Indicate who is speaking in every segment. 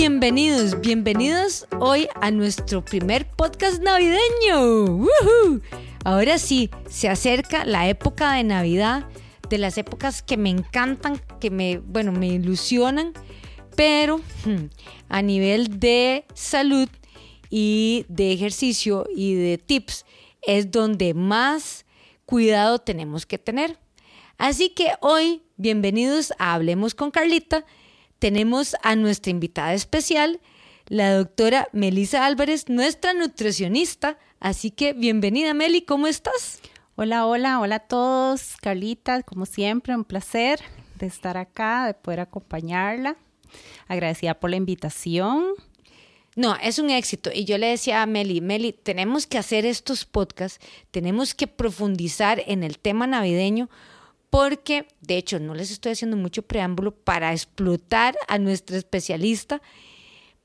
Speaker 1: Bienvenidos, bienvenidos hoy a nuestro primer podcast navideño. Ahora sí, se acerca la época de Navidad, de las épocas que me encantan, que me, bueno, me ilusionan, pero hmm, a nivel de salud y de ejercicio y de tips es donde más cuidado tenemos que tener. Así que hoy, bienvenidos a Hablemos con Carlita. Tenemos a nuestra invitada especial, la doctora Melisa Álvarez, nuestra nutricionista. Así que bienvenida, Meli, ¿cómo estás?
Speaker 2: Hola, hola, hola a todos. Carlita, como siempre, un placer de estar acá, de poder acompañarla. Agradecida por la invitación.
Speaker 1: No, es un éxito. Y yo le decía a Meli, Meli, tenemos que hacer estos podcasts, tenemos que profundizar en el tema navideño, porque, de hecho, no les estoy haciendo mucho preámbulo para explotar a nuestra especialista,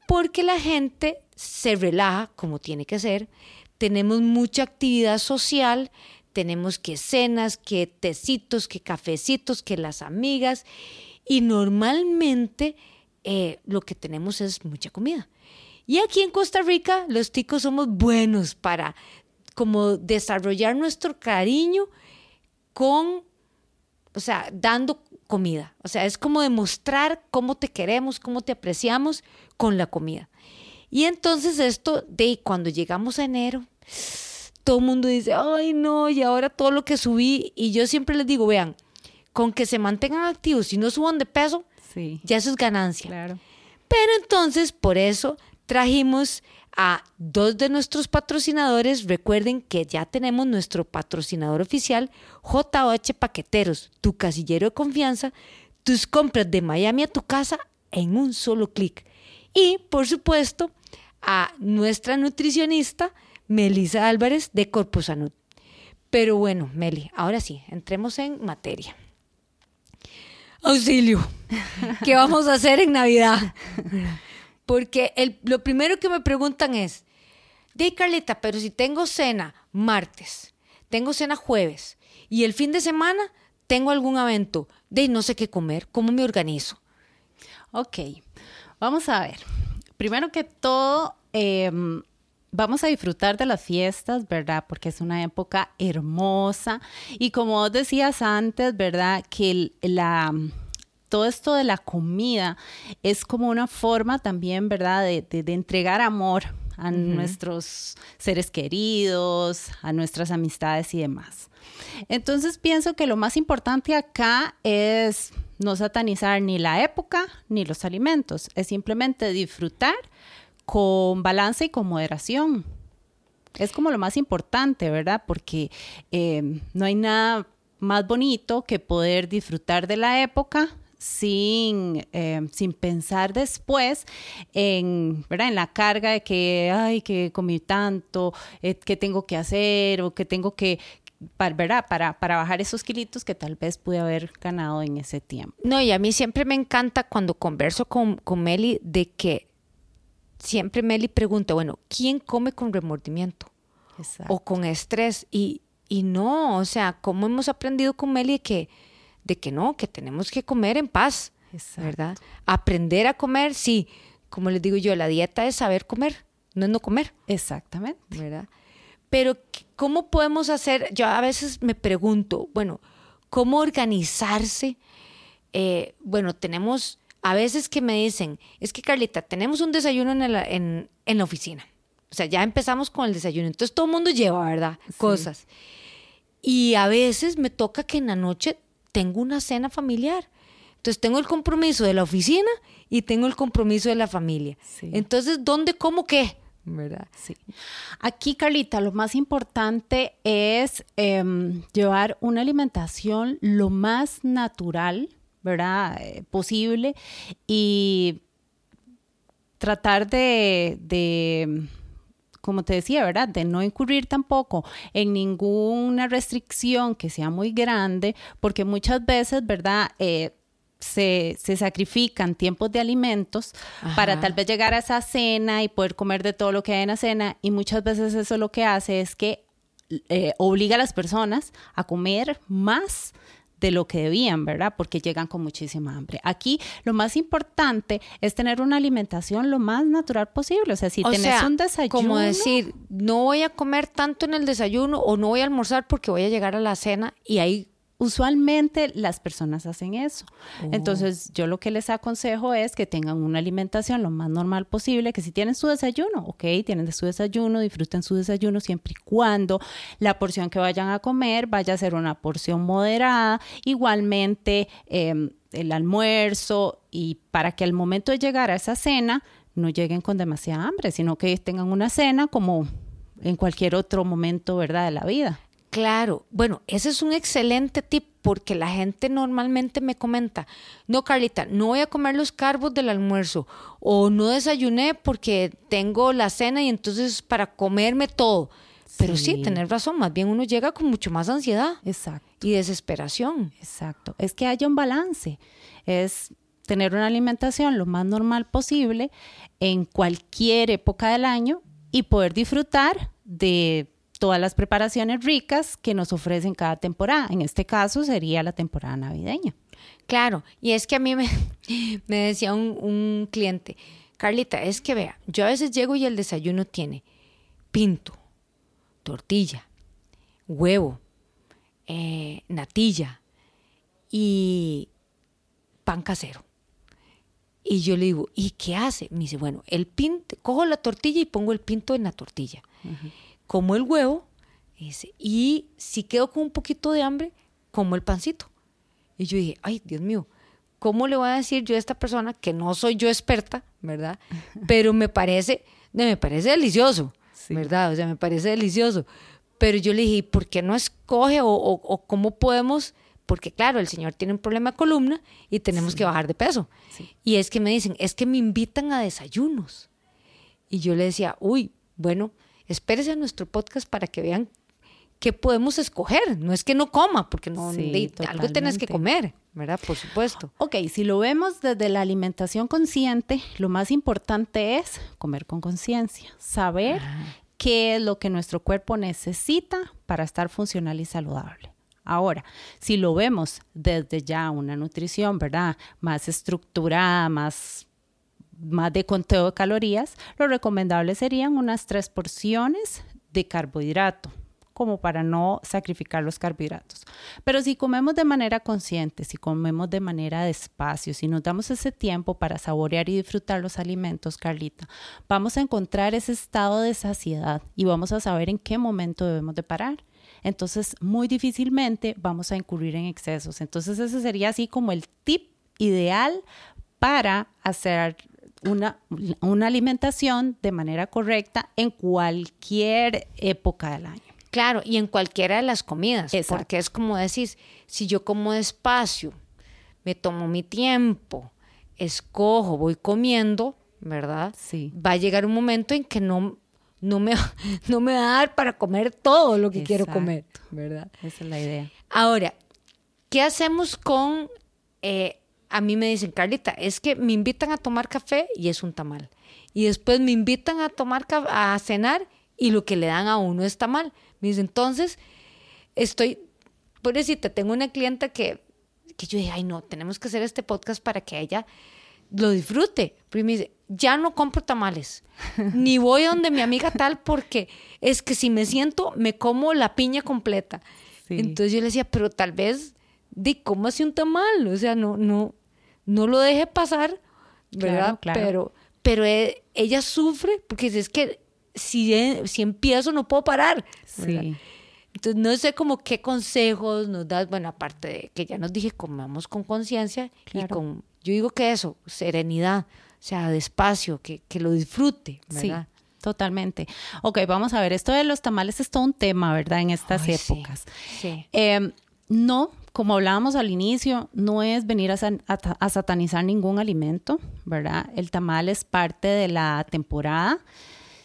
Speaker 1: porque la gente se relaja como tiene que ser, tenemos mucha actividad social, tenemos que cenas, que tecitos, que cafecitos, que las amigas, y normalmente eh, lo que tenemos es mucha comida. Y aquí en Costa Rica los ticos somos buenos para como desarrollar nuestro cariño con, o sea, dando comida. O sea, es como demostrar cómo te queremos, cómo te apreciamos con la comida. Y entonces esto de cuando llegamos a enero, todo el mundo dice, ay no, y ahora todo lo que subí, y yo siempre les digo, vean, con que se mantengan activos y no suban de peso, sí. ya eso es ganancia.
Speaker 2: Claro.
Speaker 1: Pero entonces, por eso trajimos a dos de nuestros patrocinadores. Recuerden que ya tenemos nuestro patrocinador oficial, JH Paqueteros, tu casillero de confianza, tus compras de Miami a tu casa en un solo clic. Y, por supuesto, a nuestra nutricionista, Melisa Álvarez de Corpusanud. Pero bueno, Meli, ahora sí, entremos en materia. Auxilio, ¿qué vamos a hacer en Navidad? Porque el, lo primero que me preguntan es, de Carlita, pero si tengo cena martes, tengo cena jueves y el fin de semana tengo algún evento, de no sé qué comer, ¿cómo me organizo?
Speaker 2: Ok, vamos a ver. Primero que todo, em, vamos a disfrutar de las fiestas, ¿verdad? Porque es una época hermosa. Y como vos decías antes, ¿verdad? Que la todo esto de la comida es como una forma también, ¿verdad?, de, entregar amor a nuestros seres queridos, a nuestras amistades y demás. Entonces pienso que lo más importante acá es no satanizar ni la época ni los alimentos, es simplemente disfrutar con balance y con moderación. Es como lo más importante, ¿verdad? Porque eh, no hay nada más bonito que poder disfrutar de la época sin, eh, sin pensar después en, ¿verdad? en la carga de que, ay, que comí tanto, eh, que tengo que hacer o que tengo que, para, ¿verdad? Para, para bajar esos kilitos que tal vez pude haber ganado en ese tiempo.
Speaker 1: No, y a mí siempre me encanta cuando converso con, con Meli de que siempre Meli pregunta, bueno, ¿quién come con remordimiento? O con estrés. Y, y no, o sea, ¿cómo hemos aprendido con Meli que de que no, que tenemos que comer en paz, ¿verdad? Aprender a comer, sí, como les digo yo, la dieta es saber comer, no es no comer.
Speaker 2: Exactamente.
Speaker 1: ¿Verdad? Pero, ¿cómo podemos hacer? Yo a veces me pregunto, bueno, ¿cómo organizarse? Eh, bueno, tenemos, a veces que me dicen, es que Carlita, tenemos un desayuno en la, en, la oficina. O sea, ya empezamos con el desayuno. Entonces todo el mundo lleva, ¿verdad? Cosas. Y a veces me toca que en la noche tengo una cena familiar. Entonces tengo el compromiso de la oficina y tengo el compromiso de la familia. Entonces, ¿dónde, cómo, qué?
Speaker 2: ¿Verdad? Sí. Aquí, Carlita, lo más importante es em, llevar una alimentación lo más natural, ¿verdad? Eh, posible y tratar de como te decía, ¿verdad? De no incurrir tampoco en ninguna restricción que sea muy grande, porque muchas veces, ¿verdad? Eh, se, sacrifican tiempos de alimentos para tal vez llegar a esa cena y poder comer de todo lo que hay en la cena y muchas veces eso lo que hace es que eh, obliga a las personas a comer más de lo que debían, ¿verdad? Porque llegan con muchísima hambre. Aquí lo más importante es tener una alimentación lo más natural posible. O sea, si tienes un desayuno.
Speaker 1: Como decir, no voy a comer tanto en el desayuno o no voy a almorzar porque voy a llegar a la cena y ahí
Speaker 2: usualmente las personas hacen eso. Oh. Entonces, yo lo que les aconsejo es que tengan una alimentación lo más normal posible, que si tienen su desayuno, ok, tienen su desayuno, disfruten su desayuno siempre y cuando la porción que vayan a comer vaya a ser una porción moderada, igualmente em, el almuerzo y para que al momento de llegar a esa cena no lleguen con demasiada hambre, sino que tengan una cena como en cualquier otro momento, ¿verdad?, de la vida.
Speaker 1: Claro, bueno, ese es un excelente tip porque la gente normalmente me comenta, no Carlita, no voy a comer los carbos del almuerzo o no desayuné porque tengo la cena y entonces para comerme todo. Pero sí, tener razón, más bien uno llega con mucho más ansiedad
Speaker 2: Exacto.
Speaker 1: y desesperación.
Speaker 2: Exacto, es que haya un balance, es tener una alimentación lo más normal posible en cualquier época del año y poder disfrutar de todas las preparaciones ricas que nos ofrecen cada temporada. En este caso sería la temporada navideña.
Speaker 1: Claro, y es que a mí me, me decía un, cliente, Carlita, es que vea, yo a veces llego y el desayuno tiene pinto, tortilla, huevo, eh, natilla y pan casero. Y yo le digo, ¿y qué hace? Me dice, bueno, el pinto, cojo la tortilla y pongo el pinto en la tortilla como el huevo, y si quedo con un poquito de hambre, como el pancito. Y yo dije, ay, Dios mío, ¿cómo le voy a decir yo a esta persona que no soy yo experta, verdad? Pero me parece, me parece delicioso, ¿verdad? O sea, me parece delicioso. Pero yo le dije, ¿por qué no escoge o, cómo podemos? Porque claro, el señor tiene un problema de columna y tenemos que bajar de peso. Y es que me dicen, es que me invitan a desayunos. Y yo le decía, uy, bueno, espérese a nuestro podcast para que vean qué podemos escoger. No es que no coma, porque no algo tienes que comer, ¿verdad? Por supuesto.
Speaker 2: Ok, si lo vemos desde la alimentación consciente, lo más importante es comer con conciencia, saber ah. qué es lo que nuestro cuerpo necesita para estar funcional y saludable. Ahora, si lo vemos desde ya una nutrición, ¿verdad? Más estructurada, más más de conteo de calorías, lo recomendable serían unas tres porciones de carbohidrato como para no sacrificar los carbohidratos. Pero si comemos de manera consciente, si comemos de manera despacio, si nos damos ese tiempo para saborear y disfrutar los alimentos, Carlita, vamos a encontrar ese estado de saciedad y vamos a saber en qué momento debemos de parar. Entonces, muy difícilmente vamos a incurrir en excesos. Entonces, ese sería así como el tip ideal para hacer una, una alimentación de manera correcta en cualquier época del año.
Speaker 1: Claro, y en cualquiera de las comidas, porque es como decís, si yo como despacio, me tomo mi tiempo, escojo, voy comiendo, ¿verdad?
Speaker 2: Sí.
Speaker 1: Va a llegar un momento en que no, no, me, no me va a dar para comer todo lo que quiero comer, ¿verdad?
Speaker 2: Esa es la idea.
Speaker 1: Ahora, ¿qué hacemos con eh, a mí me dicen, Carlita, es que me invitan a tomar café y es un tamal. Y después me invitan a tomar a cenar y lo que le dan a uno es tamal. Me entonces, estoy, pobrecita, tengo una clienta que, que yo dije, ay no, tenemos que hacer este podcast para que ella lo disfrute. Pero me dice, ya no compro tamales, ni voy a donde mi amiga tal porque es que si me siento, me como la piña completa. Entonces yo le decía, pero tal vez, di, ¿cómo hace un tamal? O sea, no, no, no lo deje pasar, ¿verdad?
Speaker 2: Claro,
Speaker 1: Pero, pero e, ella sufre porque es que si, si empiezo no puedo parar. Sí. Entonces, no sé como qué consejos nos das, bueno, aparte de que ya nos dije, comamos con conciencia y con, yo digo que eso, serenidad, o sea, despacio, que, que lo disfrute, ¿verdad?
Speaker 2: Sí. Totalmente. Ok, vamos a ver, esto de los tamales es todo un tema, ¿verdad? En estas épocas.
Speaker 1: Sí.
Speaker 2: Em, no, como hablábamos al inicio, no es venir a, satanizar ningún alimento, ¿verdad? El tamal es parte de la temporada.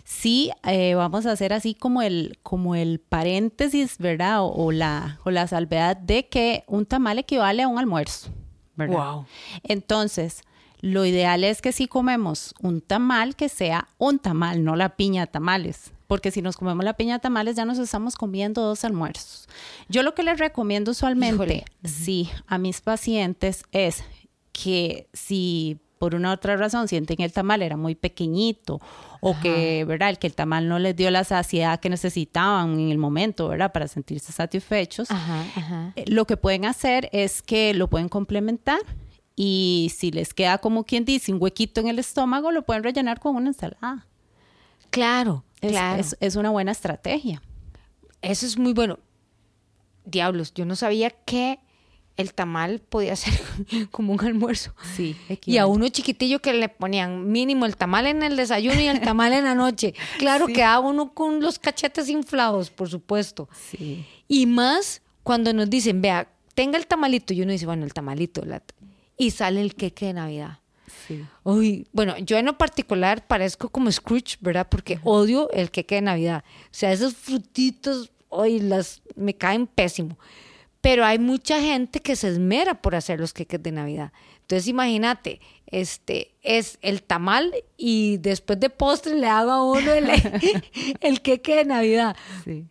Speaker 2: Sí, eh, vamos a hacer así como el, como el paréntesis, ¿verdad? O, la, o la salvedad de que un tamal equivale a un almuerzo, ¿verdad?
Speaker 1: Wow.
Speaker 2: Entonces, lo ideal es que si comemos un tamal, que sea un tamal, no la piña de tamales, porque si nos comemos la piña de tamales ya nos estamos comiendo dos almuerzos. Yo lo que les recomiendo usualmente, sí, a mis pacientes es que si por una otra razón sienten que el tamal era muy pequeñito o que, ¿verdad? El que el tamal no les dio la saciedad que necesitaban en el momento, ¿verdad? Para sentirse satisfechos. Eh, lo que pueden hacer es que lo pueden complementar y si les queda como quien dice un huequito en el estómago, lo pueden rellenar con una ensalada.
Speaker 1: Claro, claro.
Speaker 2: es una buena estrategia.
Speaker 1: Eso es muy bueno. Diablos, yo no sabía que el tamal podía ser como un almuerzo.
Speaker 2: Sí.
Speaker 1: Y a uno chiquitillo que le ponían mínimo el tamal en el desayuno y el tamal en la noche. Claro, que quedaba uno con los cachetes inflados, por supuesto.
Speaker 2: Sí.
Speaker 1: Y más cuando nos dicen, vea, tenga el tamalito. Y uno dice, bueno, el tamalito. Y sale el queque de Navidad.
Speaker 2: Sí.
Speaker 1: Uy, bueno, yo en lo particular parezco como Scrooge, ¿verdad? Porque odio el queque de Navidad. O sea, esos frutitos, hoy las me caen pésimo. Pero hay mucha gente que se esmera por hacer los queques de Navidad. Entonces imagínate, este es el tamal y después de postre le hago a uno el, el queque de Navidad.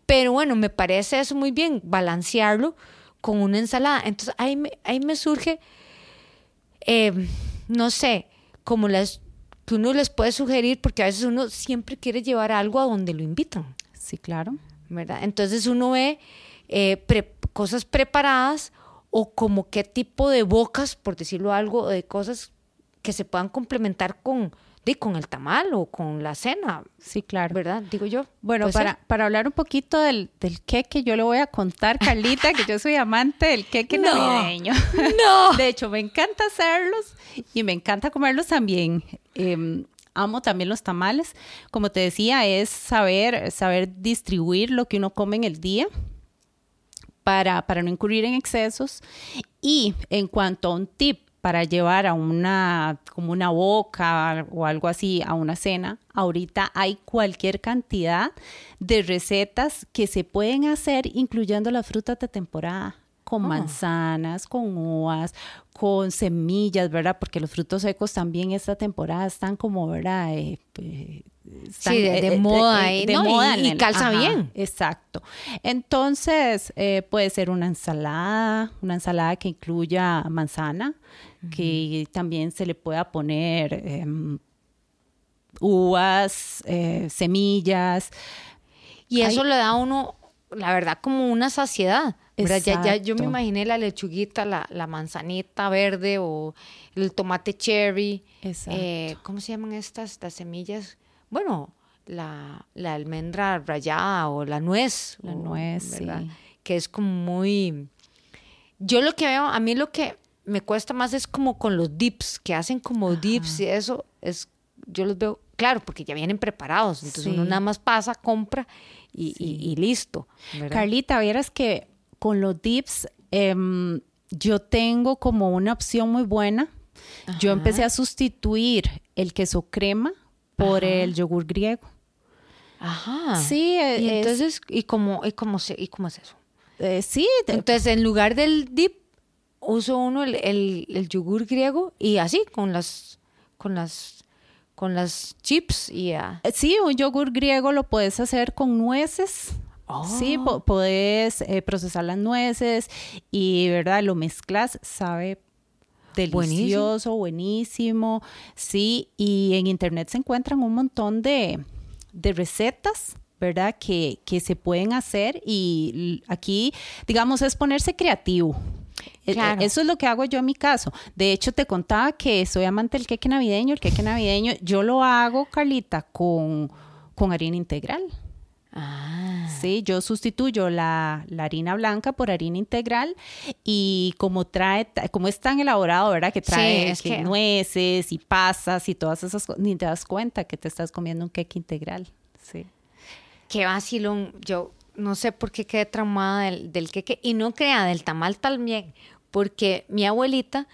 Speaker 1: Pero bueno, me parece eso muy bien, balancearlo con una ensalada. Entonces ahí me, ahí me surge, em, no sé, como las que uno les puede sugerir, porque a veces uno siempre quiere llevar algo a donde lo invitan.
Speaker 2: Sí, claro.
Speaker 1: ¿Verdad? Entonces uno ve eh, cosas preparadas o como qué tipo de bocas, por decirlo algo, de cosas que se puedan complementar con, con el tamal o con la cena.
Speaker 2: Sí, claro.
Speaker 1: ¿Verdad? Digo yo.
Speaker 2: Bueno, para, para hablar un poquito del, del queque, yo le voy a contar, Carlita, que yo soy amante del queque navideño.
Speaker 1: No.
Speaker 2: De hecho, me encanta hacerlos y me encanta comerlos también. Em, amo también los tamales. Como te decía, es saber, saber distribuir lo que uno come en el día para, para no incurrir en excesos. Y en cuanto a un tip para llevar a una, como una boca o algo así a una cena, ahorita hay cualquier cantidad de recetas que se pueden hacer incluyendo las frutas de temporada con oh. manzanas, con uvas, con semillas, ¿verdad? Porque los frutos secos también esta temporada están como, ¿verdad? Eh,
Speaker 1: eh, sí, de, moda, de, moda y, calza bien.
Speaker 2: Exacto. Entonces, eh, puede ser una ensalada, una ensalada que incluya manzana, que también se le pueda poner em, uvas, semillas.
Speaker 1: Y eso le da a uno, la verdad, como una saciedad. Ya, ya, yo me imaginé la lechuguita, la, la, manzanita verde o el tomate cherry. Eh, ¿Cómo se llaman estas? Las semillas. Bueno, la, la almendra rayada o la nuez.
Speaker 2: La nuez, ¿verdad? Sí.
Speaker 1: Que es como muy... Yo lo que veo, a mí lo que me cuesta más es como con los dips, que hacen como dips y eso, es, yo los veo, claro, porque ya vienen preparados, entonces uno nada más pasa, compra y, y, listo.
Speaker 2: Carlita, vieras que con los dips, em, yo tengo como una opción muy buena. Yo empecé a sustituir el queso crema por el yogur griego.
Speaker 1: Ajá.
Speaker 2: Sí,
Speaker 1: y entonces, ¿y cómo, y cómo, se, ¿y cómo es eso?
Speaker 2: Eh, sí.
Speaker 1: Entonces, en lugar del dip, uso uno el, el, yogur griego y así, con las, con las, con las chips y
Speaker 2: ya. Sí, un yogur griego lo puedes hacer con nueces Sí, oh. puedes eh, procesar las nueces y, ¿verdad? Lo mezclas, sabe delicioso, buenísimo. Sí, y en internet se encuentran un montón de, recetas. ¿verdad? Que, que, se pueden hacer y aquí, digamos, es ponerse creativo. E, e, eso es lo que hago yo en mi caso. De hecho, te contaba que soy amante del queque navideño. El queque navideño yo lo hago, Carlita, con, con harina integral.
Speaker 1: Ah.
Speaker 2: Sí, yo sustituyo la, harina blanca por harina integral y como trae, como es tan elaborado, ¿verdad? Que trae nueces y pasas y todas esas cosas, ni te das cuenta que te estás comiendo un queque integral. Sí.
Speaker 1: Qué vacilón. Yo no sé por qué quedé traumada del, del queque y no crea del tamal también, porque mi abuelita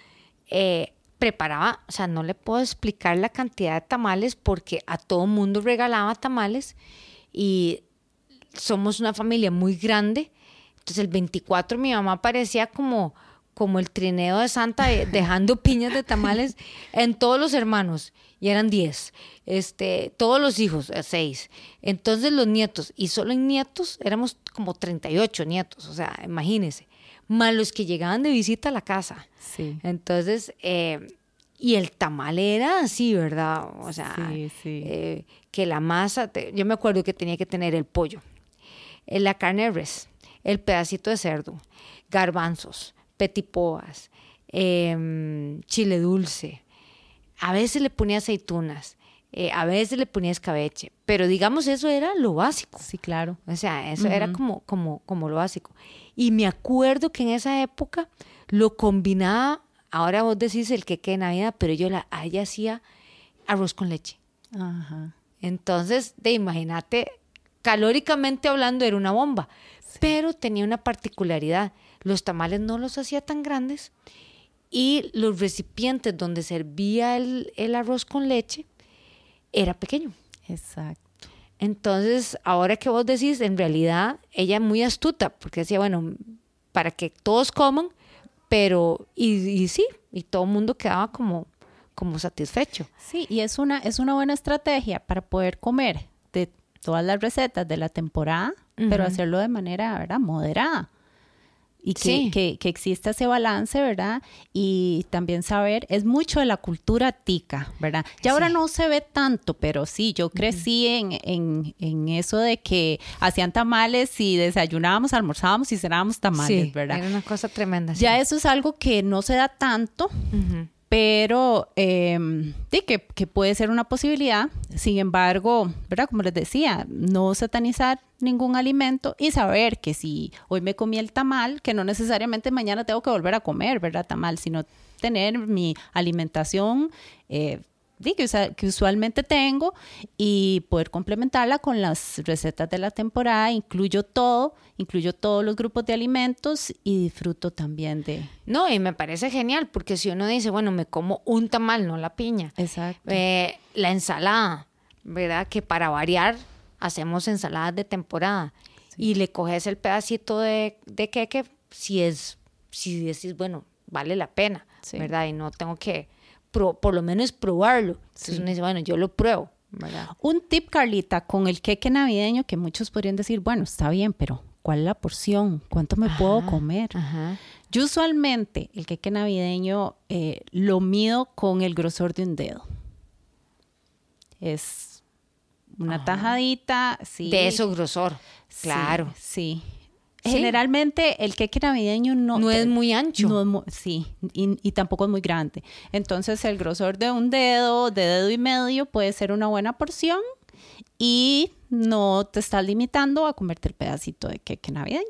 Speaker 1: eh, preparaba, o sea, no le puedo explicar la cantidad de tamales porque a todo mundo regalaba tamales y somos una familia muy grande. Entonces el 24 mi mamá parecía como, como el trineo de Santa, eh, dejando piñas de tamales en todos los hermanos, y eran 10. Este, todos los hijos, 6. Eh, Entonces los nietos, y solo en nietos éramos como 38 nietos, o sea, imagínense, más los que llegaban de visita a la casa.
Speaker 2: Sí.
Speaker 1: Entonces, eh, y el tamal era así, ¿verdad? O sea,
Speaker 2: Sí, sí.
Speaker 1: eh, que la masa, te- yo me acuerdo que tenía que tener el pollo, la carne de res, el pedacito de cerdo, garbanzos, petipoas, em, chile dulce. A veces le ponía aceitunas, eh, a veces le ponía escabeche, pero digamos eso era lo básico.
Speaker 2: Sí, claro.
Speaker 1: O sea, eso era como, como, como lo básico. Y me acuerdo que en esa época lo combinaba, ahora vos decís el queque de Navidad, pero yo la, ella hacía arroz con leche.
Speaker 2: Ajá.
Speaker 1: Entonces, de imagínate, calóricamente hablando era una bomba, pero tenía una particularidad. Los tamales no los hacía tan grandes y los recipientes donde servía el, el arroz con leche era pequeño.
Speaker 2: Exacto.
Speaker 1: Entonces, ahora que vos decís, en realidad ella muy astuta, porque decía, bueno, para que todos coman, pero, y, y sí, y todo el mundo quedaba como, como satisfecho.
Speaker 2: Sí, y es una, es una buena estrategia para poder comer de todas las recetas de la temporada, pero hacerlo de manera, ¿verdad? Moderada. Y que,
Speaker 1: Sí.
Speaker 2: que, que exista ese balance, ¿verdad? Y también saber, es mucho de la cultura tica, ¿verdad? Ya ahora no se ve tanto, pero sí, yo crecí en, en, en eso de que hacían tamales y desayunábamos, almorzábamos y cenábamos tamales,
Speaker 1: sí,
Speaker 2: ¿verdad?
Speaker 1: Era una cosa tremenda.
Speaker 2: Ya eso es algo que no se da tanto,
Speaker 1: Ujú.
Speaker 2: Pero eh, sí, que, que puede ser una posibilidad. Sin embargo, ¿verdad? Como les decía, no satanizar ningún alimento y saber que si hoy me comí el tamal, que no necesariamente mañana tengo que volver a comer, ¿verdad? Tamal, sino tener mi alimentación eh, que, que usualmente tengo y poder complementarla con las recetas de la temporada. Incluyo todo, incluyo todos los grupos de alimentos y disfruto también de...
Speaker 1: No, y me parece genial, porque si uno dice, bueno, me como un tamal, no la piña.
Speaker 2: Exacto.
Speaker 1: Eh, la ensalada, ¿verdad? Que para variar hacemos ensaladas de temporada. Y le coges el pedacito de, de queque si es, si decís, bueno, vale la pena,
Speaker 2: Sí.
Speaker 1: ¿verdad? Y no tengo que, pro- por lo menos probarlo. Entonces
Speaker 2: Sí.
Speaker 1: uno dice, bueno, yo lo pruebo, ¿verdad?
Speaker 2: Un tip, Carlita, con el queque navideño que muchos podrían decir, bueno, está bien, pero ¿cuál es la porción? ¿Cuánto me puedo comer?
Speaker 1: Ajá.
Speaker 2: Yo usualmente el queque navideño eh, lo mido con el grosor de un dedo. Es una tajadita, sí.
Speaker 1: De eso grosor, claro.
Speaker 2: Sí.
Speaker 1: Sí.
Speaker 2: Generalmente el queque navideño no,
Speaker 1: No es muy ancho.
Speaker 2: no es mu- sí, y, y tampoco es muy grande. Entonces el grosor de un dedo, de dedo y medio puede ser una buena porción y no te estás limitando a comerte el pedacito de queque navideño.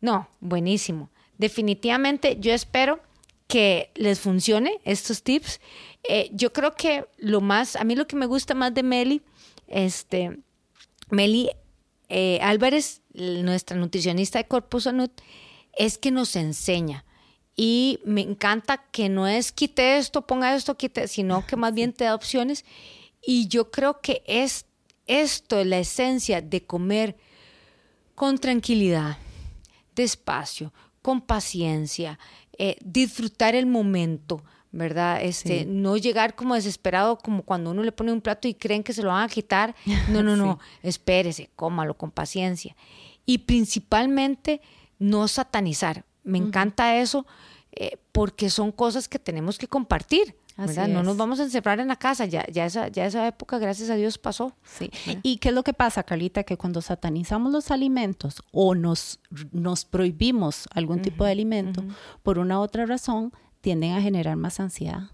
Speaker 1: No, buenísimo. Definitivamente yo espero que les funcione estos tips. Eh, yo creo que lo más, a mí lo que me gusta más de Meli, este, Meli eh, Álvarez, nuestra nutricionista de Corpus Sanud, es que nos enseña. Y me encanta que no es quite esto, ponga esto, quite, sino que más bien te da opciones. Y yo creo que es esto, la esencia de comer con tranquilidad, despacio, con paciencia, eh, disfrutar el momento, ¿verdad? Este,
Speaker 2: Sí.
Speaker 1: no llegar como desesperado, como cuando uno le pone un plato y creen que se lo van a quitar. No, no, no, espérese, cómalo con paciencia. Y principalmente no satanizar. Me encanta eso eh, porque son cosas que tenemos que compartir. ¿verdad? No nos vamos a encerrar en la casa, ya, ya, esa, ya esa época, gracias a Dios, pasó.
Speaker 2: Sí. ¿Y qué es lo que pasa, Carlita? Que cuando satanizamos los alimentos o nos, nos prohibimos algún tipo de alimento, por una u otra razón, tienden a generar más ansiedad.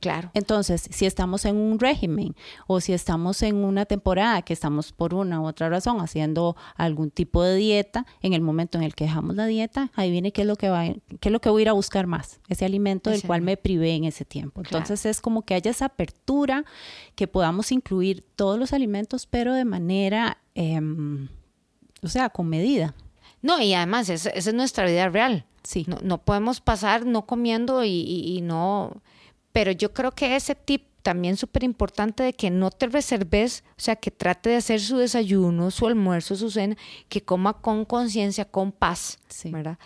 Speaker 1: Claro.
Speaker 2: Entonces, si estamos en un régimen o si estamos en una temporada que estamos por una u otra razón haciendo algún tipo de dieta, en el momento en el que dejamos la dieta, ahí viene qué es lo que va, qué es lo que voy a ir a buscar más, ese alimento del cual me privé en ese tiempo.
Speaker 1: Claro.
Speaker 2: Entonces, es como que haya esa apertura, que podamos incluir todos los alimentos, pero de manera, em, o sea, con medida.
Speaker 1: No, y además, esa es nuestra vida real.
Speaker 2: Sí.
Speaker 1: No, no podemos pasar no comiendo y, y- y no... Pero yo creo que ese tip también súper importante de que no te reserves, o sea, que trate de hacer su desayuno, su almuerzo, su cena, que coma con conciencia, con paz,
Speaker 2: Sí.
Speaker 1: ¿verdad?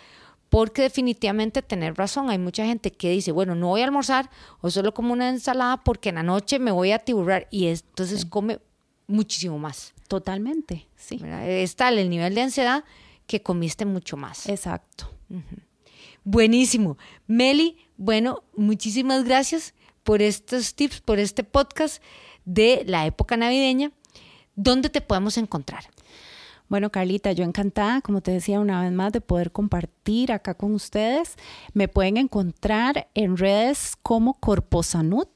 Speaker 1: porque definitivamente tener razón, hay mucha gente que dice, bueno, no voy a almorzar o solo como una ensalada porque en la noche me voy a tiburrar y entonces come muchísimo más.
Speaker 2: Totalmente, sí.
Speaker 1: Es tal el nivel de ansiedad que comiste mucho más.
Speaker 2: Exacto.
Speaker 1: Buenísimo. Meli, bueno, muchísimas gracias por estos tips, por este podcast de la época navideña. ¿Dónde te podemos encontrar?
Speaker 2: Bueno, Carlita, yo encantada, como te decía una vez más, de poder compartir acá con ustedes. Me pueden encontrar en redes como Corposanut,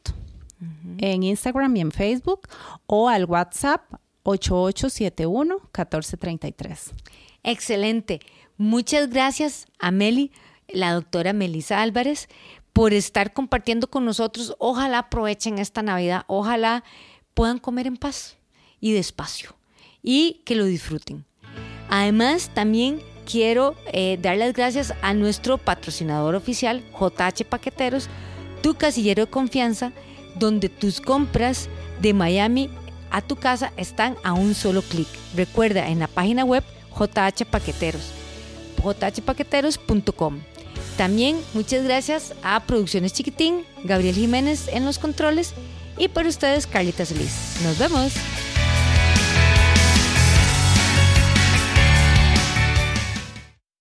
Speaker 2: en Instagram y en Facebook, o al WhatsApp 8871-1433.
Speaker 1: Excelente. Muchas gracias a Meli, la doctora Melisa Álvarez, por estar compartiendo con nosotros. Ojalá aprovechen esta Navidad, ojalá puedan comer en paz y despacio y que lo disfruten. Además, también quiero eh, dar las gracias a nuestro patrocinador oficial, JH Paqueteros, tu casillero de confianza, donde tus compras de Miami a tu casa están a un solo clic. Recuerda en la página web JH Paqueteros, jhpaqueteros.com. También muchas gracias a Producciones Chiquitín, Gabriel Jiménez en los controles y por ustedes Carlita Solís. Nos vemos.